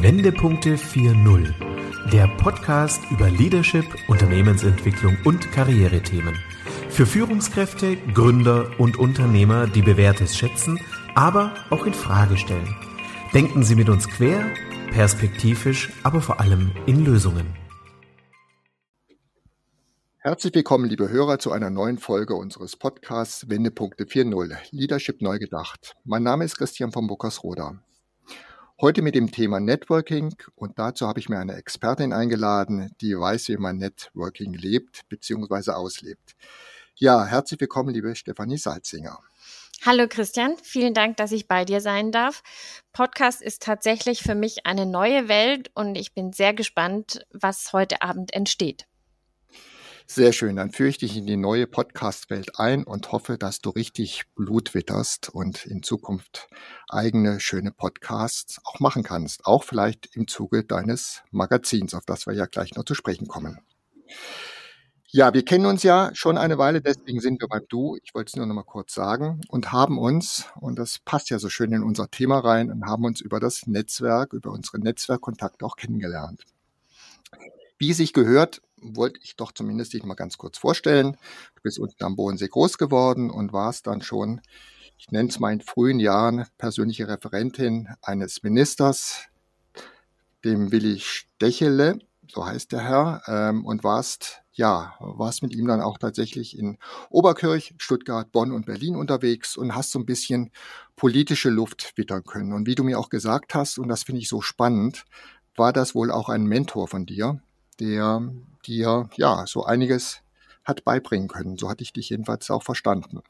Wendepunkte 4.0, der Podcast über Leadership, Unternehmensentwicklung und Karrierethemen. Für Führungskräfte, Gründer und Unternehmer, die Bewährtes schätzen, aber auch in Frage stellen. Denken Sie mit uns quer, perspektivisch, aber vor allem in Lösungen. Herzlich willkommen, liebe Hörer, zu einer neuen Folge unseres Podcasts Wendepunkte 4.0 Leadership neu gedacht. Mein Name ist Christian von Buckersroda. Heute mit dem Thema Networking und dazu habe ich mir eine Expertin eingeladen, die weiß, wie man Networking lebt bzw. auslebt. Ja, herzlich willkommen, liebe Stefanie Salzinger. Hallo Christian, vielen Dank, dass ich bei dir sein darf. Podcast ist tatsächlich für mich eine neue Welt und ich bin sehr gespannt, was heute Abend entsteht. Sehr schön, dann führe ich dich in die neue Podcast-Welt ein und hoffe, dass du richtig Blut witterst und in Zukunft eigene schöne Podcasts auch machen kannst. Auch vielleicht im Zuge deines Magazins, auf das wir ja gleich noch zu sprechen kommen. Ja, wir kennen uns ja schon eine Weile, deswegen sind wir beim Du. Ich wollte es nur noch mal kurz sagen und haben uns, und das passt ja so schön in unser Thema rein, und haben uns über das Netzwerk, über unsere Netzwerkkontakte auch kennengelernt. Wie sich gehört, wollte ich doch zumindest dich mal ganz kurz vorstellen. Du bist unten am Bodensee groß geworden und warst dann schon, ich nenne es mal in frühen Jahren, persönliche Referentin eines Ministers, dem Willi Stechele, so heißt der Herr, ähm, und warst, ja, warst mit ihm dann auch tatsächlich in Oberkirch, Stuttgart, Bonn und Berlin unterwegs und hast so ein bisschen politische Luft wittern können. Und wie du mir auch gesagt hast, und das finde ich so spannend, war das wohl auch ein Mentor von dir, der dir ja so einiges hat beibringen können. So hatte ich dich jedenfalls auch verstanden.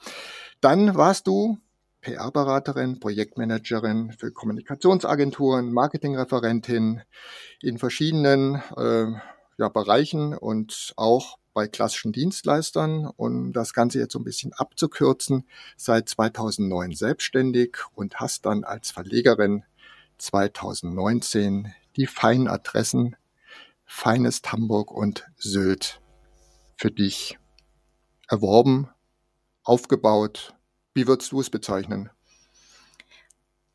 Dann warst du PR-Beraterin, Projektmanagerin für Kommunikationsagenturen, Marketingreferentin in verschiedenen äh, ja, Bereichen und auch bei klassischen Dienstleistern und das Ganze jetzt so ein bisschen abzukürzen, seit 2009 selbstständig und hast dann als Verlegerin 2019 die feinen Adressen feines Hamburg und Sylt für dich erworben, aufgebaut? Wie würdest du es bezeichnen?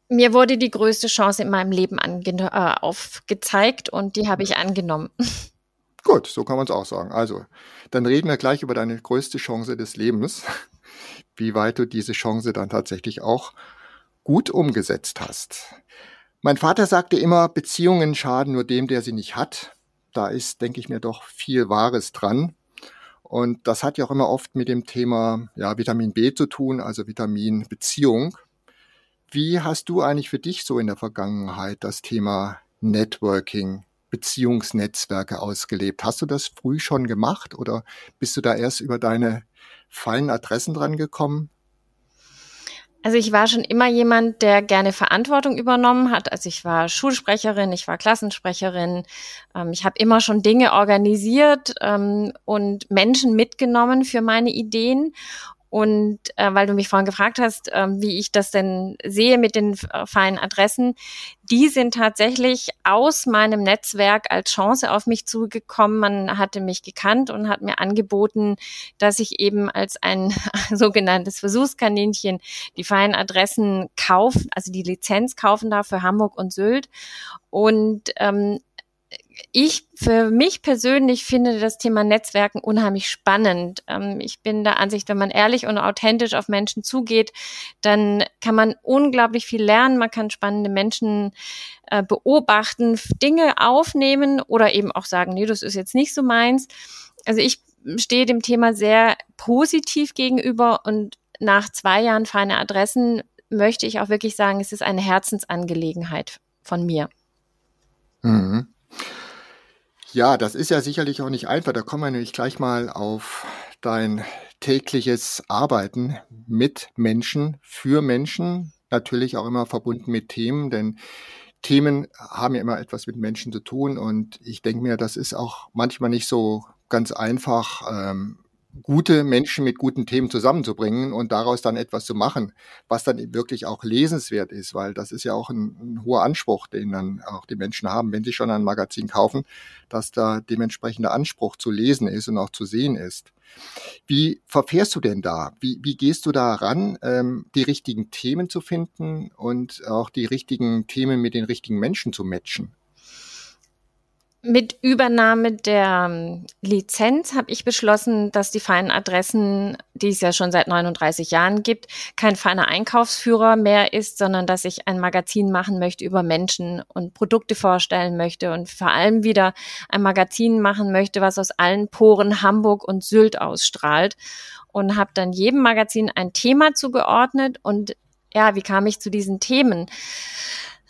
Mir wurde die größte Chance in meinem Leben äh, aufgezeigt und die habe ich angenommen. Gut, so kann man es auch sagen. Also, dann reden wir gleich über deine größte Chance des Lebens, wie weit du diese Chance dann tatsächlich auch gut umgesetzt hast. Mein Vater sagte immer, Beziehungen schaden nur dem, der sie nicht hat da ist, denke ich mir, doch viel Wahres dran. Und das hat ja auch immer oft mit dem Thema ja, Vitamin B zu tun, also Vitamin Beziehung. Wie hast du eigentlich für dich so in der Vergangenheit das Thema Networking, Beziehungsnetzwerke ausgelebt? Hast du das früh schon gemacht oder bist du da erst über deine feinen Adressen dran gekommen? Also ich war schon immer jemand, der gerne Verantwortung übernommen hat. Also ich war Schulsprecherin, ich war Klassensprecherin. Ähm, ich habe immer schon Dinge organisiert ähm, und Menschen mitgenommen für meine Ideen. Und äh, weil du mich vorhin gefragt hast, äh, wie ich das denn sehe mit den äh, feinen Adressen, die sind tatsächlich aus meinem Netzwerk als Chance auf mich zugekommen. Man hatte mich gekannt und hat mir angeboten, dass ich eben als ein sogenanntes Versuchskaninchen die feinen Adressen kaufen, also die Lizenz kaufen darf für Hamburg und Sylt. Und ähm, ich für mich persönlich finde das Thema Netzwerken unheimlich spannend. Ähm, ich bin der Ansicht, wenn man ehrlich und authentisch auf Menschen zugeht, dann kann man unglaublich viel lernen. Man kann spannende Menschen äh, beobachten, Dinge aufnehmen oder eben auch sagen, nee, das ist jetzt nicht so meins. Also ich stehe dem Thema sehr positiv gegenüber und nach zwei Jahren feine Adressen möchte ich auch wirklich sagen, es ist eine Herzensangelegenheit von mir. Mhm. Ja, das ist ja sicherlich auch nicht einfach. Da kommen wir nämlich gleich mal auf dein tägliches Arbeiten mit Menschen, für Menschen, natürlich auch immer verbunden mit Themen, denn Themen haben ja immer etwas mit Menschen zu tun und ich denke mir, das ist auch manchmal nicht so ganz einfach, ähm, gute Menschen mit guten Themen zusammenzubringen und daraus dann etwas zu machen, was dann wirklich auch lesenswert ist, weil das ist ja auch ein, ein, hoher Anspruch, den dann auch die Menschen haben, wenn sie schon ein Magazin kaufen, dass da dementsprechender Anspruch zu lesen ist und auch zu sehen ist. Wie verfährst du denn da? Wie, wie gehst du da ran, ähm, die richtigen Themen zu finden und auch die richtigen Themen mit den richtigen Menschen zu matchen? Mit Übernahme der ähm, Lizenz habe ich beschlossen, dass die feinen Adressen, die es ja schon seit 39 Jahren gibt, kein feiner Einkaufsführer mehr ist, sondern dass ich ein Magazin machen möchte über Menschen und Produkte vorstellen möchte und vor allem wieder ein Magazin machen möchte, was aus allen Poren Hamburg und Sylt ausstrahlt und habe dann jedem Magazin ein Thema zugeordnet und ja, wie kam ich zu diesen Themen?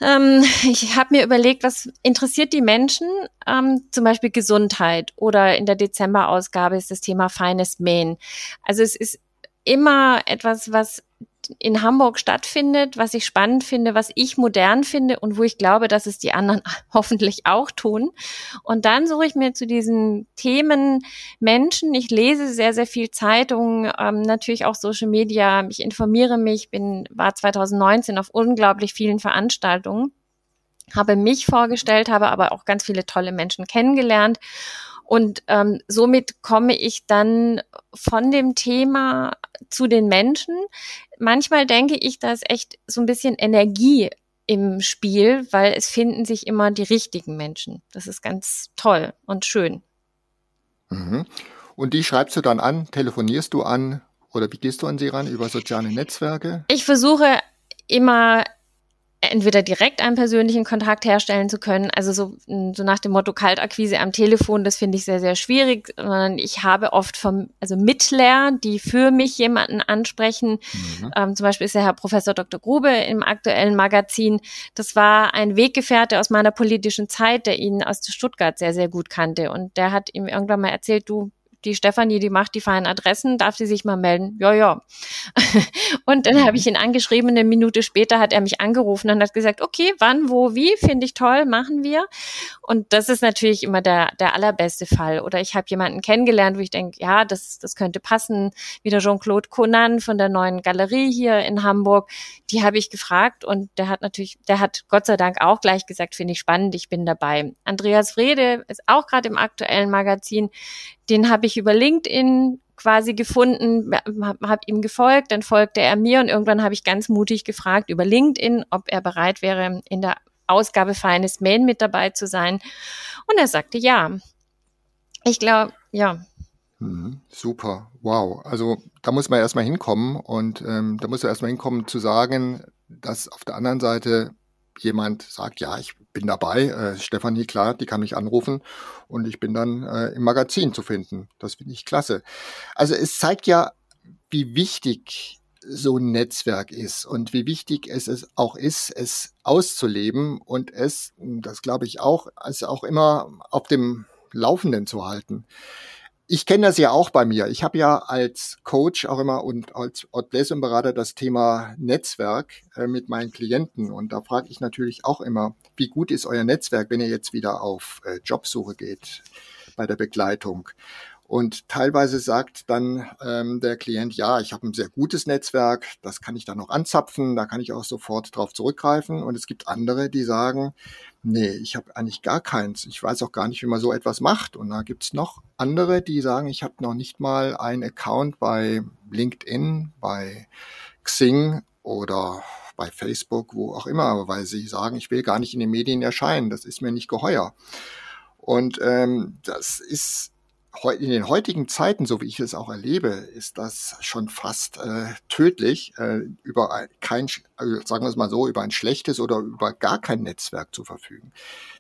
Ähm, ich habe mir überlegt, was interessiert die Menschen? Ähm, zum Beispiel Gesundheit oder in der Dezember-Ausgabe ist das Thema feines Mähen. Also es ist immer etwas, was in Hamburg stattfindet, was ich spannend finde, was ich modern finde und wo ich glaube, dass es die anderen hoffentlich auch tun. Und dann suche ich mir zu diesen Themen Menschen. Ich lese sehr, sehr viel Zeitungen, ähm, natürlich auch Social Media. Ich informiere mich, bin, war 2019 auf unglaublich vielen Veranstaltungen, habe mich vorgestellt, habe aber auch ganz viele tolle Menschen kennengelernt. Und ähm, somit komme ich dann von dem Thema zu den Menschen manchmal denke ich, da ist echt so ein bisschen Energie im Spiel, weil es finden sich immer die richtigen Menschen. Das ist ganz toll und schön. Mhm. Und die schreibst du dann an, telefonierst du an oder wie gehst du an sie ran? Über soziale Netzwerke? Ich versuche immer entweder direkt einen persönlichen Kontakt herstellen zu können, also so, so nach dem Motto Kaltakquise am Telefon, das finde ich sehr, sehr schwierig, sondern ich habe oft vom, also Mittler, die für mich jemanden ansprechen. Mhm. Ähm, zum Beispiel ist der Herr Professor Dr. Grube im aktuellen Magazin. Das war ein Weggefährte aus meiner politischen Zeit, der ihn aus Stuttgart sehr, sehr gut kannte. Und der hat ihm irgendwann mal erzählt, du, die Stefanie, die macht die feinen Adressen, darf sie sich mal melden? Ja, ja. und dann habe ich ihn angeschrieben, eine Minute später hat er mich angerufen und hat gesagt, okay, wann, wo, wie, finde ich toll, machen wir. Und das ist natürlich immer der, der allerbeste Fall. Oder ich habe jemanden kennengelernt, wo ich denke, ja, das, das könnte passen, wie der Jean-Claude Conan von der neuen Galerie hier in Hamburg. Die habe ich gefragt und der hat natürlich, der hat Gott sei Dank auch gleich gesagt, finde ich spannend, ich bin dabei. Andreas Frede ist auch gerade im aktuellen Magazin den habe ich über LinkedIn quasi gefunden, habe hab ihm gefolgt, dann folgte er mir und irgendwann habe ich ganz mutig gefragt über LinkedIn, ob er bereit wäre, in der Ausgabe Feines Mail mit dabei zu sein. Und er sagte ja. Ich glaube, ja. Mhm, super, wow. Also da muss man erstmal hinkommen und ähm, da muss er erstmal hinkommen zu sagen, dass auf der anderen Seite jemand sagt, ja, ich bin dabei, äh, Stefanie, klar, die kann mich anrufen und ich bin dann äh, im Magazin zu finden. Das finde ich klasse. Also es zeigt ja, wie wichtig so ein Netzwerk ist und wie wichtig es, auch ist, es auszuleben und es, das glaube ich auch, es auch immer auf dem Laufenden zu halten ich kenne das ja auch bei mir. Ich habe ja als Coach auch immer und als Blessing-Berater das Thema Netzwerk äh, mit meinen Klienten. Und da frage ich natürlich auch immer, wie gut ist euer Netzwerk, wenn ihr jetzt wieder auf äh, Jobsuche geht bei der Begleitung? Und teilweise sagt dann ähm, der Klient, ja, ich habe ein sehr gutes Netzwerk, das kann ich dann noch anzapfen, da kann ich auch sofort drauf zurückgreifen. Und es gibt andere, die sagen, nee, ich habe eigentlich gar keins. Ich weiß auch gar nicht, wie man so etwas macht. Und da gibt's noch andere, die sagen, ich habe noch nicht mal einen Account bei LinkedIn, bei Xing oder bei Facebook, wo auch immer, weil sie sagen, ich will gar nicht in den Medien erscheinen, das ist mir nicht geheuer. Und ähm, das ist in den heutigen Zeiten, so wie ich es auch erlebe, ist das schon fast äh, tödlich, äh, über kein, also sagen wir es mal so, über ein schlechtes oder über gar kein Netzwerk zu verfügen.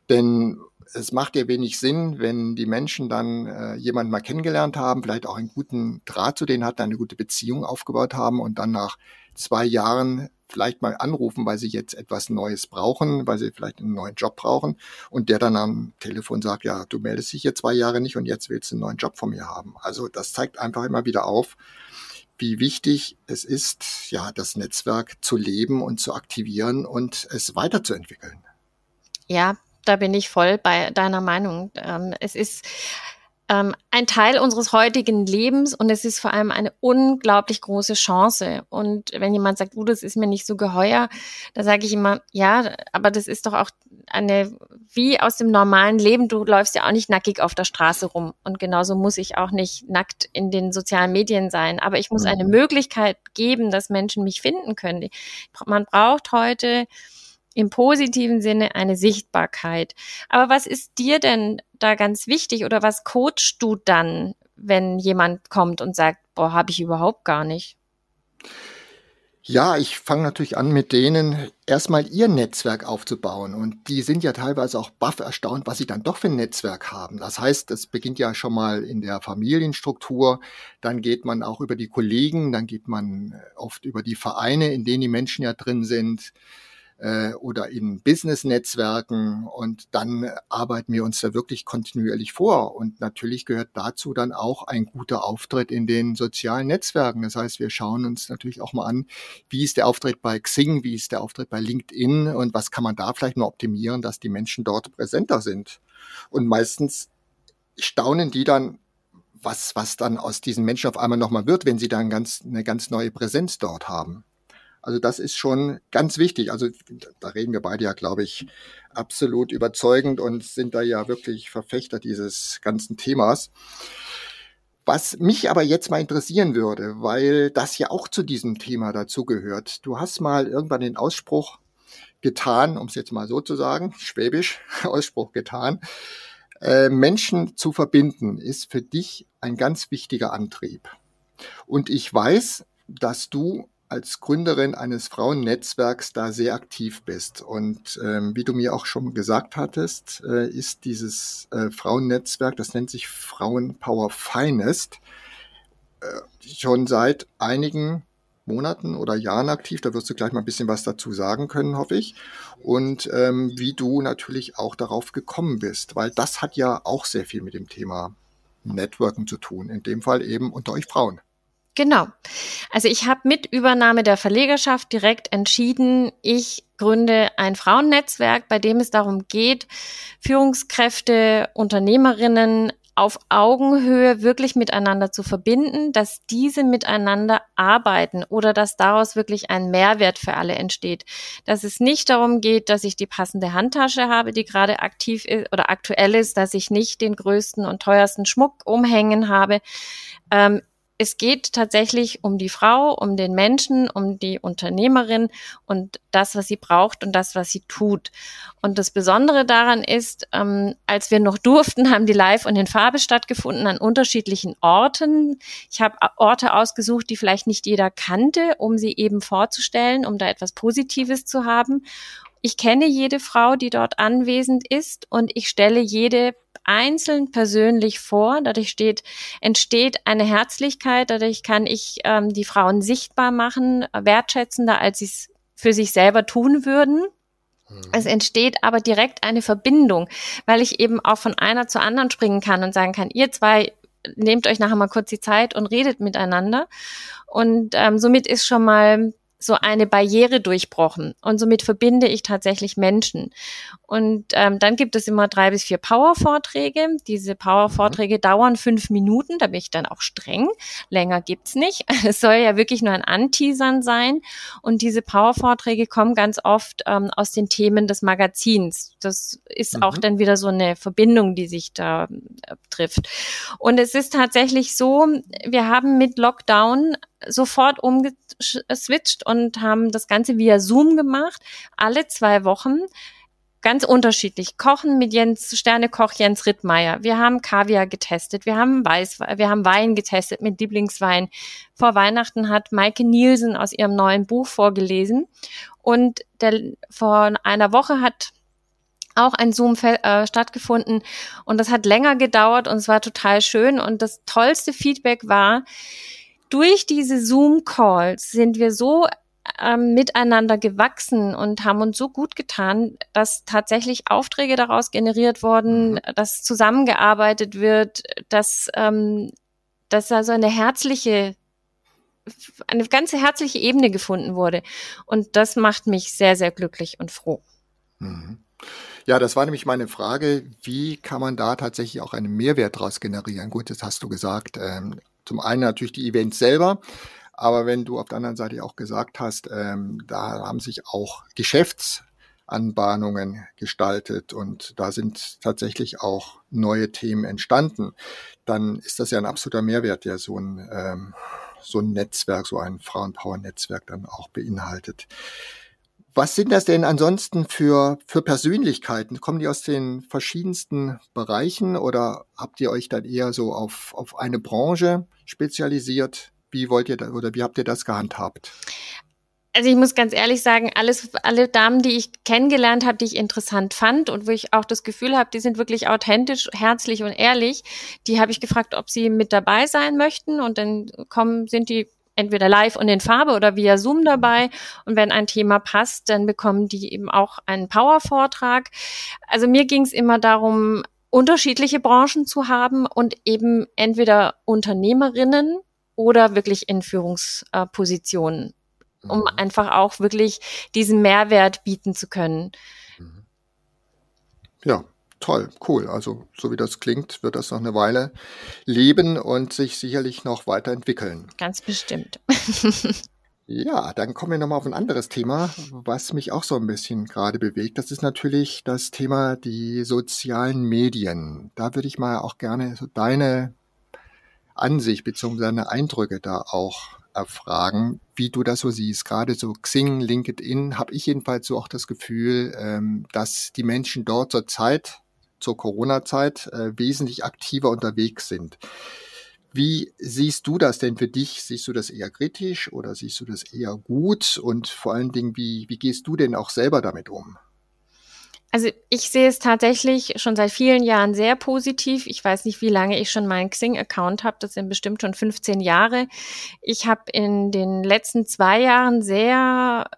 Denn es macht ja wenig Sinn, wenn die Menschen dann äh, jemanden mal kennengelernt haben, vielleicht auch einen guten Draht zu denen hatten, eine gute Beziehung aufgebaut haben und dann nach zwei Jahren vielleicht mal anrufen, weil sie jetzt etwas Neues brauchen, weil sie vielleicht einen neuen Job brauchen und der dann am Telefon sagt, ja, du meldest dich jetzt zwei Jahre nicht und jetzt willst du einen neuen Job von mir haben. Also das zeigt einfach immer wieder auf, wie wichtig es ist, ja, das Netzwerk zu leben und zu aktivieren und es weiterzuentwickeln. Ja, da bin ich voll bei deiner Meinung. Ähm, es ist ähm, ein Teil unseres heutigen Lebens und es ist vor allem eine unglaublich große Chance. Und wenn jemand sagt, uh, das ist mir nicht so geheuer, da sage ich immer, ja, aber das ist doch auch eine, wie aus dem normalen Leben, du läufst ja auch nicht nackig auf der Straße rum. Und genauso muss ich auch nicht nackt in den sozialen Medien sein. Aber ich muss eine mhm. Möglichkeit geben, dass Menschen mich finden können. Man braucht heute im positiven Sinne eine Sichtbarkeit. Aber was ist dir denn da ganz wichtig oder was coachst du dann, wenn jemand kommt und sagt, boah, habe ich überhaupt gar nicht? Ja, ich fange natürlich an mit denen, erstmal ihr Netzwerk aufzubauen. Und die sind ja teilweise auch baff erstaunt, was sie dann doch für ein Netzwerk haben. Das heißt, es beginnt ja schon mal in der Familienstruktur, dann geht man auch über die Kollegen, dann geht man oft über die Vereine, in denen die Menschen ja drin sind äh, oder in Business-Netzwerken und dann arbeiten wir uns da wirklich kontinuierlich vor. Und natürlich gehört dazu dann auch ein guter Auftritt in den sozialen Netzwerken. Das heißt, wir schauen uns natürlich auch mal an, wie ist der Auftritt bei Xing, wie ist der Auftritt bei LinkedIn und was kann man da vielleicht noch optimieren, dass die Menschen dort präsenter sind. Und meistens staunen die dann, was, was dann aus diesen Menschen auf einmal nochmal wird, wenn sie dann ganz, eine ganz neue Präsenz dort haben. Also das ist schon ganz wichtig. Also da reden wir beide ja, glaube ich, absolut überzeugend und sind da ja wirklich Verfechter dieses ganzen Themas. Was mich aber jetzt mal interessieren würde, weil das ja auch zu diesem Thema dazugehört. Du hast mal irgendwann den Ausspruch getan, um es jetzt mal so zu sagen, schwäbisch Ausspruch getan. Äh, Menschen zu verbinden ist für dich ein ganz wichtiger Antrieb. Und ich weiß, dass du als Gründerin eines Frauennetzwerks da sehr aktiv bist. Und ähm, wie du mir auch schon gesagt hattest, äh, ist dieses äh, Frauennetzwerk, das nennt sich Frauenpower Finest, äh, schon seit einigen Monaten oder Jahren aktiv. Da wirst du gleich mal ein bisschen was dazu sagen können, hoffe ich. Und ähm, wie du natürlich auch darauf gekommen bist, weil das hat ja auch sehr viel mit dem Thema Networken zu tun. In dem Fall eben unter euch Frauen. Genau. Also ich habe mit Übernahme der Verlegerschaft direkt entschieden, ich gründe ein Frauennetzwerk, bei dem es darum geht, Führungskräfte, Unternehmerinnen auf Augenhöhe wirklich miteinander zu verbinden, dass diese miteinander arbeiten oder dass daraus wirklich ein Mehrwert für alle entsteht. Dass es nicht darum geht, dass ich die passende Handtasche habe, die gerade aktiv ist oder aktuell ist, dass ich nicht den größten und teuersten Schmuck umhängen habe. Ähm, es geht tatsächlich um die Frau, um den Menschen, um die Unternehmerin und das, was sie braucht und das, was sie tut. Und das Besondere daran ist, ähm, als wir noch durften, haben die live und in Farbe stattgefunden an unterschiedlichen Orten. Ich habe Orte ausgesucht, die vielleicht nicht jeder kannte, um sie eben vorzustellen, um da etwas Positives zu haben. Ich kenne jede Frau, die dort anwesend ist und ich stelle jede einzeln persönlich vor. Dadurch steht, entsteht eine Herzlichkeit, dadurch kann ich ähm, die Frauen sichtbar machen, wertschätzender, als sie es für sich selber tun würden. Mhm. Es entsteht aber direkt eine Verbindung, weil ich eben auch von einer zur anderen springen kann und sagen kann, ihr zwei nehmt euch nachher mal kurz die Zeit und redet miteinander. Und ähm, somit ist schon mal so eine Barriere durchbrochen. Und somit verbinde ich tatsächlich Menschen. Und ähm, dann gibt es immer drei bis vier Power-Vorträge. Diese Power-Vorträge mhm. dauern fünf Minuten, da bin ich dann auch streng. Länger gibt's nicht. Es soll ja wirklich nur ein Anteasern sein. Und diese Power-Vorträge kommen ganz oft ähm, aus den Themen des Magazins. Das ist mhm. auch dann wieder so eine Verbindung, die sich da äh, trifft. Und es ist tatsächlich so, wir haben mit Lockdown sofort umgeswitcht und haben das Ganze via Zoom gemacht, alle zwei Wochen. Ganz unterschiedlich. Kochen mit Jens, Sternekoch Jens Rittmeier. Wir haben Kaviar getestet. Wir haben Weiß, wir haben Wein getestet mit Lieblingswein. Vor Weihnachten hat Maike Nielsen aus ihrem neuen Buch vorgelesen. Und der, vor einer Woche hat auch ein Zoom äh, stattgefunden und das hat länger gedauert und es war total schön und das tollste Feedback war, durch diese Zoom-Calls sind wir so ähm, miteinander gewachsen und haben uns so gut getan, dass tatsächlich Aufträge daraus generiert wurden, mhm. dass zusammengearbeitet wird, dass, ähm, dass also eine herzliche eine ganze herzliche Ebene gefunden wurde. Und das macht mich sehr, sehr glücklich und froh. Mhm. Ja, das war nämlich meine Frage, wie kann man da tatsächlich auch einen Mehrwert daraus generieren? Gut, das hast du gesagt. Ähm, zum einen natürlich die Events selber, aber wenn du auf der anderen Seite auch gesagt hast, ähm, da haben sich auch Geschäftsanbahnungen gestaltet und da sind tatsächlich auch neue Themen entstanden, dann ist das ja ein absoluter Mehrwert, der so ein, ähm, so ein Netzwerk, so ein Frauenpower-Netzwerk dann auch beinhaltet. Was sind das denn ansonsten für, für Persönlichkeiten? Kommen die aus den verschiedensten Bereichen oder habt ihr euch dann eher so auf, auf eine Branche spezialisiert? Wie wollt ihr da, oder wie habt ihr das gehandhabt? Also ich muss ganz ehrlich sagen, alles, alle Damen, die ich kennengelernt habe, die ich interessant fand und wo ich auch das Gefühl habe, die sind wirklich authentisch, herzlich und ehrlich, die habe ich gefragt, ob sie mit dabei sein möchten und dann kommen, sind die entweder live und in Farbe oder via Zoom dabei. Und wenn ein Thema passt, dann bekommen die eben auch einen Power-Vortrag. Also mir ging es immer darum, unterschiedliche Branchen zu haben und eben entweder Unternehmerinnen oder wirklich in Führungspositionen, um mhm. einfach auch wirklich diesen Mehrwert bieten zu können. Mhm. Ja, toll, cool. Also so wie das klingt, wird das noch eine Weile leben und sich sicherlich noch weiterentwickeln. Ganz bestimmt. Ja, dann kommen wir nochmal auf ein anderes Thema, was mich auch so ein bisschen gerade bewegt. Das ist natürlich das Thema die sozialen Medien. Da würde ich mal auch gerne so deine Ansicht bzw. deine Eindrücke da auch erfragen, wie du das so siehst. Gerade so Xing, LinkedIn, habe ich jedenfalls so auch das Gefühl, ähm, dass die Menschen dort zur Zeit zur Corona-Zeit äh, wesentlich aktiver unterwegs sind. Wie siehst du das denn für dich? Siehst du das eher kritisch oder siehst du das eher gut? Und vor allen Dingen, wie, wie gehst du denn auch selber damit um? Also ich sehe es tatsächlich schon seit vielen Jahren sehr positiv. Ich weiß nicht, wie lange ich schon meinen Xing-Account habe. Das sind bestimmt schon 15 Jahre. Ich habe in den letzten zwei Jahren sehr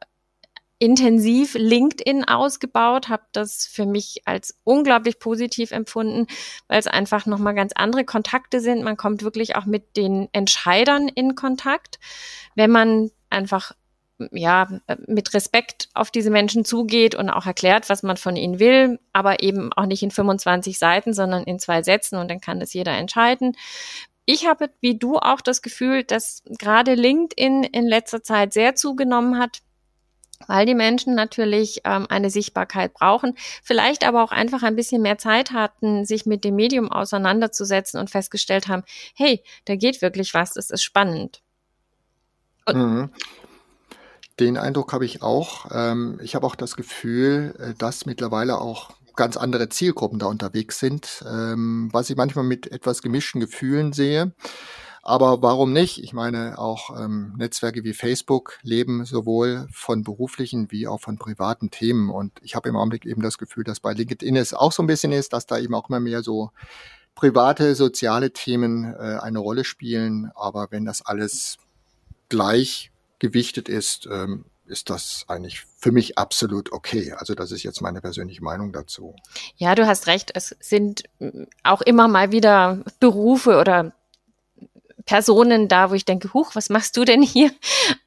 intensiv LinkedIn ausgebaut, habe das für mich als unglaublich positiv empfunden, weil es einfach nochmal ganz andere Kontakte sind. Man kommt wirklich auch mit den Entscheidern in Kontakt, wenn man einfach ja, mit Respekt auf diese Menschen zugeht und auch erklärt, was man von ihnen will, aber eben auch nicht in 25 Seiten, sondern in zwei Sätzen und dann kann das jeder entscheiden. Ich habe wie du auch das Gefühl, dass gerade LinkedIn in letzter Zeit sehr zugenommen hat weil die Menschen natürlich ähm, eine Sichtbarkeit brauchen, vielleicht aber auch einfach ein bisschen mehr Zeit hatten, sich mit dem Medium auseinanderzusetzen und festgestellt haben, hey, da geht wirklich was, das ist spannend. Mhm. Den Eindruck habe ich auch. Ähm, ich habe auch das Gefühl, äh, dass mittlerweile auch ganz andere Zielgruppen da unterwegs sind, ähm, was ich manchmal mit etwas gemischten Gefühlen sehe. Aber warum nicht? Ich meine, auch ähm, Netzwerke wie Facebook leben sowohl von beruflichen wie auch von privaten Themen. Und ich habe im Augenblick eben das Gefühl, dass bei LinkedIn es auch so ein bisschen ist, dass da eben auch immer mehr so private, soziale Themen äh, eine Rolle spielen. Aber wenn das alles gleich gewichtet ist, ähm, ist das eigentlich für mich absolut okay. Also das ist jetzt meine persönliche Meinung dazu. Ja, du hast recht. Es sind auch immer mal wieder Berufe oder Personen da, wo ich denke, huch, was machst du denn hier?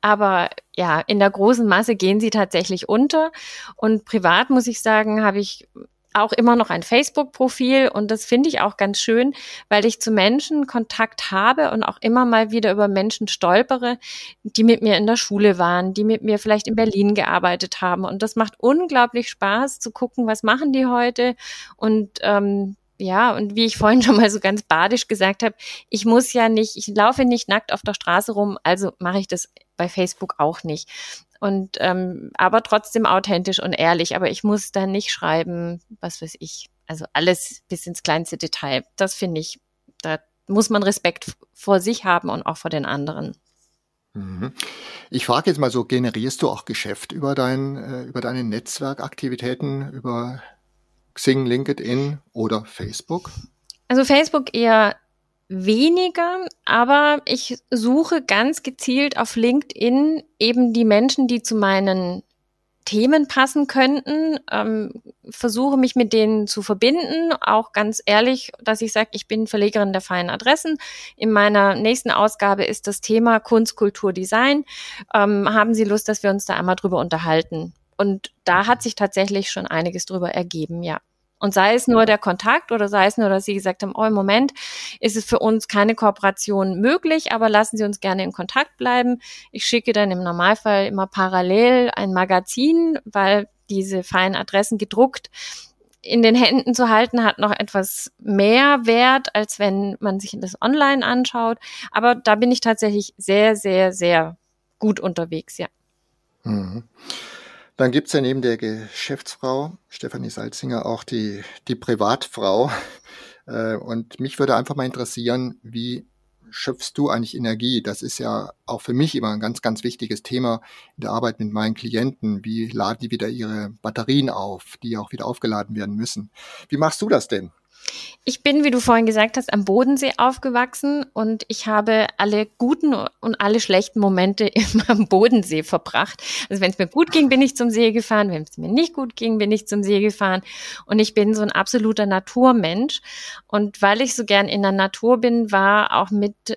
Aber ja, in der großen Masse gehen sie tatsächlich unter. Und privat muss ich sagen, habe ich auch immer noch ein Facebook-Profil und das finde ich auch ganz schön, weil ich zu Menschen Kontakt habe und auch immer mal wieder über Menschen stolpere, die mit mir in der Schule waren, die mit mir vielleicht in Berlin gearbeitet haben. Und das macht unglaublich Spaß zu gucken, was machen die heute und ähm, ja, und wie ich vorhin schon mal so ganz badisch gesagt habe, ich muss ja nicht, ich laufe nicht nackt auf der Straße rum, also mache ich das bei Facebook auch nicht. Und ähm, aber trotzdem authentisch und ehrlich. Aber ich muss da nicht schreiben, was weiß ich. Also alles bis ins kleinste Detail. Das finde ich, da muss man Respekt vor sich haben und auch vor den anderen. Mhm. Ich frage jetzt mal so, generierst du auch Geschäft über dein, äh, über deine Netzwerkaktivitäten, über Xing, LinkedIn oder Facebook? Also Facebook eher weniger, aber ich suche ganz gezielt auf LinkedIn eben die Menschen, die zu meinen Themen passen könnten, ähm, versuche mich mit denen zu verbinden, auch ganz ehrlich, dass ich sage, ich bin Verlegerin der feinen Adressen. In meiner nächsten Ausgabe ist das Thema Kunst, Kultur, Design. Ähm, haben Sie Lust, dass wir uns da einmal drüber unterhalten? Und da hat sich tatsächlich schon einiges drüber ergeben, ja. Und sei es nur der Kontakt oder sei es nur, dass Sie gesagt haben, oh, im Moment ist es für uns keine Kooperation möglich, aber lassen Sie uns gerne in Kontakt bleiben. Ich schicke dann im Normalfall immer parallel ein Magazin, weil diese feinen Adressen gedruckt in den Händen zu halten, hat noch etwas mehr Wert, als wenn man sich das online anschaut. Aber da bin ich tatsächlich sehr, sehr, sehr gut unterwegs, ja. Mhm. Dann gibt's ja neben der Geschäftsfrau Stefanie Salzinger auch die, die Privatfrau. Äh, und mich würde einfach mal interessieren, wie schöpfst du eigentlich Energie? Das ist ja auch für mich immer ein ganz, ganz wichtiges Thema in der Arbeit mit meinen Klienten. Wie laden die wieder ihre Batterien auf, die auch wieder aufgeladen werden müssen? Wie machst du das denn? Ich bin, wie du vorhin gesagt hast, am Bodensee aufgewachsen und ich habe alle guten und alle schlechten Momente immer am Bodensee verbracht. Also wenn es mir gut ging, bin ich zum See gefahren, wenn es mir nicht gut ging, bin ich zum See gefahren und ich bin so ein absoluter Naturmensch und weil ich so gern in der Natur bin, war auch mit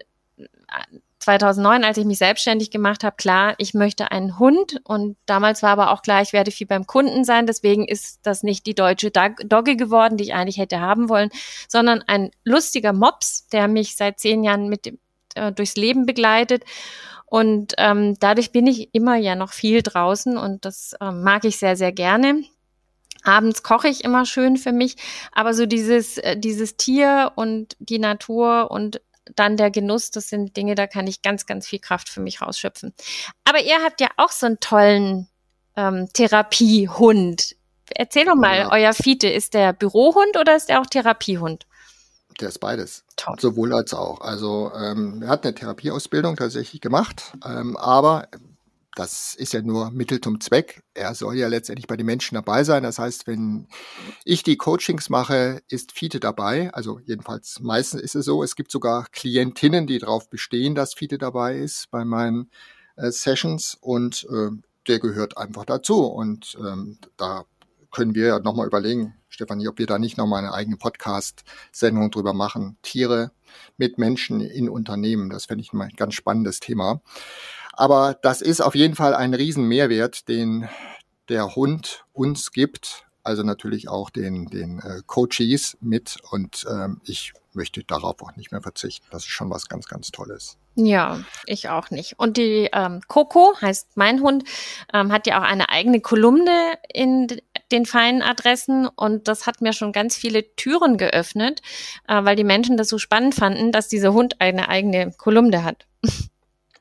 2009, als ich mich selbstständig gemacht habe, klar, ich möchte einen Hund und damals war aber auch klar, ich werde viel beim Kunden sein, deswegen ist das nicht die deutsche Dogge geworden, die ich eigentlich hätte haben wollen, sondern ein lustiger Mops, der mich seit zehn Jahren mit äh, durchs Leben begleitet und ähm, dadurch bin ich immer ja noch viel draußen und das äh, mag ich sehr, sehr gerne. Abends koche ich immer schön für mich, aber so dieses, äh, dieses Tier und die Natur und dann der Genuss, das sind Dinge, da kann ich ganz, ganz viel Kraft für mich rausschöpfen. Aber ihr habt ja auch so einen tollen ähm, Therapiehund. Erzähl doch mal, ja. euer Fiete, ist der Bürohund oder ist der auch Therapiehund? Der ist beides. Toll. Sowohl als auch. Also ähm, er hat eine Therapieausbildung tatsächlich gemacht, ähm, aber das ist ja nur Mittel zum Zweck. Er soll ja letztendlich bei den Menschen dabei sein. Das heißt, wenn ich die Coachings mache, ist Fiete dabei. Also jedenfalls meistens ist es so. Es gibt sogar Klientinnen, die darauf bestehen, dass Fiete dabei ist bei meinen äh, Sessions und äh, der gehört einfach dazu. Und ähm, da können wir ja nochmal überlegen, Stefanie, ob wir da nicht nochmal eine eigene Podcast-Sendung drüber machen. Tiere mit Menschen in Unternehmen. Das fände ich mal ein ganz spannendes Thema. Aber das ist auf jeden Fall ein Riesenmehrwert, den der Hund uns gibt. Also natürlich auch den, den äh, Coaches mit. Und ähm, ich möchte darauf auch nicht mehr verzichten. Das ist schon was ganz, ganz Tolles. Ja, ich auch nicht. Und die ähm, Coco heißt mein Hund, ähm, hat ja auch eine eigene Kolumne in den feinen Adressen und das hat mir schon ganz viele Türen geöffnet, äh, weil die Menschen das so spannend fanden, dass dieser Hund eine eigene Kolumne hat.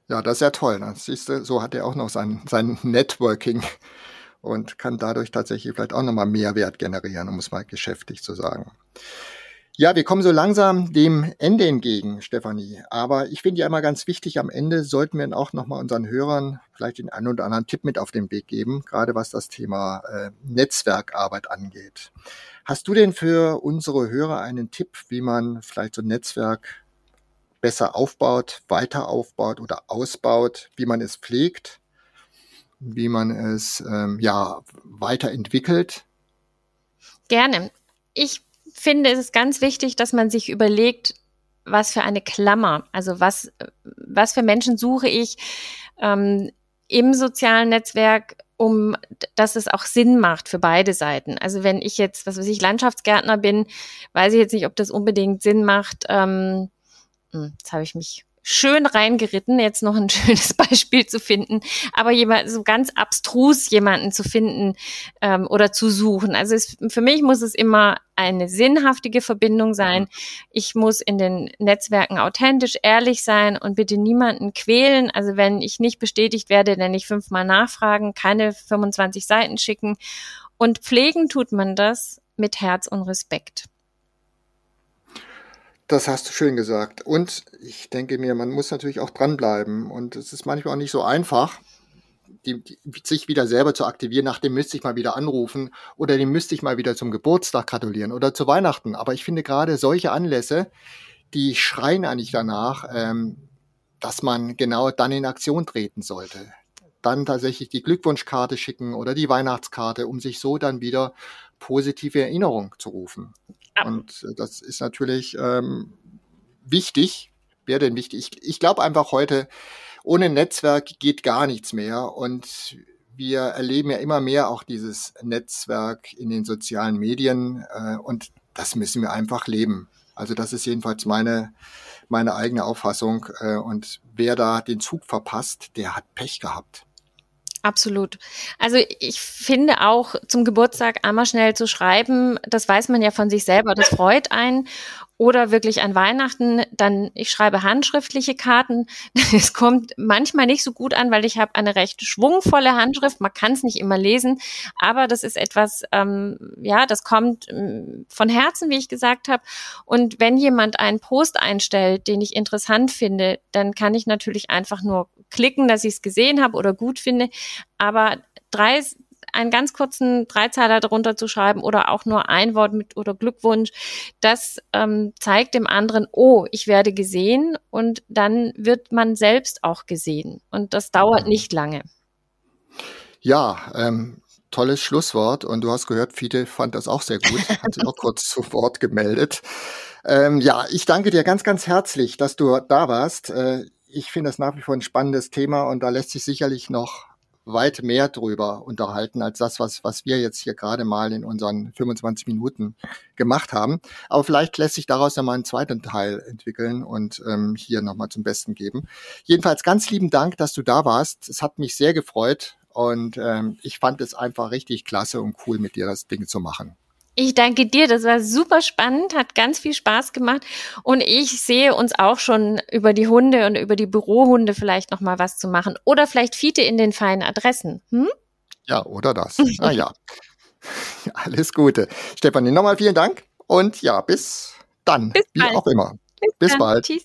Ja, das ist ja toll. Ne? Siehst du, so hat er auch noch sein, sein Networking und kann dadurch tatsächlich vielleicht auch nochmal Mehrwert generieren, um es mal geschäftlich zu sagen. Ja, wir kommen so langsam dem Ende entgegen, Stefanie. Aber ich finde ja immer ganz wichtig, am Ende sollten wir auch nochmal unseren Hörern vielleicht den einen oder anderen Tipp mit auf den Weg geben, gerade was das Thema äh, Netzwerkarbeit angeht. Hast du denn für unsere Hörer einen Tipp, wie man vielleicht so ein Netzwerk besser aufbaut, weiter aufbaut oder ausbaut, wie man es pflegt, wie man es ähm, ja weiterentwickelt? Gerne. Ich finde, es ist ganz wichtig, dass man sich überlegt, was für eine Klammer, also was, was für Menschen suche ich ähm, im sozialen Netzwerk, um dass es auch Sinn macht für beide Seiten. Also wenn ich jetzt, was weiß ich, Landschaftsgärtner bin, weiß ich jetzt nicht, ob das unbedingt Sinn macht, ähm, hm, jetzt habe ich mich schön reingeritten, jetzt noch ein schönes Beispiel zu finden, aber jemand so ganz abstrus jemanden zu finden ähm, oder zu suchen. Also es, für mich muss es immer eine sinnhaftige Verbindung sein. Ich muss in den Netzwerken authentisch, ehrlich sein und bitte niemanden quälen. Also wenn ich nicht bestätigt werde, dann nicht fünfmal nachfragen, keine 25 Seiten schicken. Und pflegen tut man das mit Herz und Respekt. Das hast du schön gesagt. Und ich denke mir, man muss natürlich auch dranbleiben. Und es ist manchmal auch nicht so einfach, die, die, sich wieder selber zu aktivieren. Nach dem müsste ich mal wieder anrufen oder dem müsste ich mal wieder zum Geburtstag gratulieren oder zu Weihnachten. Aber ich finde gerade solche Anlässe, die schreien eigentlich danach, ähm, dass man genau dann in Aktion treten sollte. Dann tatsächlich die Glückwunschkarte schicken oder die Weihnachtskarte, um sich so dann wieder positive Erinnerung zu rufen. Und äh, das ist natürlich ähm, wichtig. Wäre denn wichtig? Ich, ich glaube einfach heute, ohne Netzwerk geht gar nichts mehr. Und wir erleben ja immer mehr auch dieses Netzwerk in den sozialen Medien. Äh, und das müssen wir einfach leben. Also das ist jedenfalls meine, meine eigene Auffassung. Äh, und wer da den Zug verpasst, der hat Pech gehabt. Absolut. Also ich finde auch zum Geburtstag einmal schnell zu schreiben, das weiß man ja von sich selber, das freut einen oder wirklich an Weihnachten, dann ich schreibe handschriftliche Karten. Es kommt manchmal nicht so gut an, weil ich habe eine recht schwungvolle Handschrift. Man kann es nicht immer lesen, aber das ist etwas, ähm, ja, das kommt ähm, von Herzen, wie ich gesagt habe. Und wenn jemand einen Post einstellt, den ich interessant finde, dann kann ich natürlich einfach nur klicken, dass ich es gesehen habe oder gut finde. Aber drei einen ganz kurzen Dreizeiler darunter zu schreiben oder auch nur ein Wort mit oder Glückwunsch, das ähm, zeigt dem anderen, oh, ich werde gesehen und dann wird man selbst auch gesehen. Und das dauert nicht lange. Ja, ähm, tolles Schlusswort. Und du hast gehört, Fiete fand das auch sehr gut, hat sich auch kurz zu Wort gemeldet. Ähm, ja, ich danke dir ganz, ganz herzlich, dass du da warst. Äh, ich finde das nach wie vor ein spannendes Thema und da lässt sich sicherlich noch weit mehr drüber unterhalten als das, was, was wir jetzt hier gerade mal in unseren 25 Minuten gemacht haben. Aber vielleicht lässt sich daraus ja mal einen zweiten Teil entwickeln und ähm, hier nochmal zum Besten geben. Jedenfalls ganz lieben Dank, dass du da warst. Es hat mich sehr gefreut und ähm, ich fand es einfach richtig klasse und cool, mit dir das Ding zu machen. Ich danke dir, das war super spannend, hat ganz viel Spaß gemacht und ich sehe uns auch schon über die Hunde und über die Bürohunde vielleicht noch mal was zu machen oder vielleicht Fiete in den feinen Adressen. Hm? Ja, oder das. ah ja. Alles Gute. Stefanie, nochmal vielen Dank und ja, bis dann, bis wie auch immer. Bis, bis bald. Tschüss.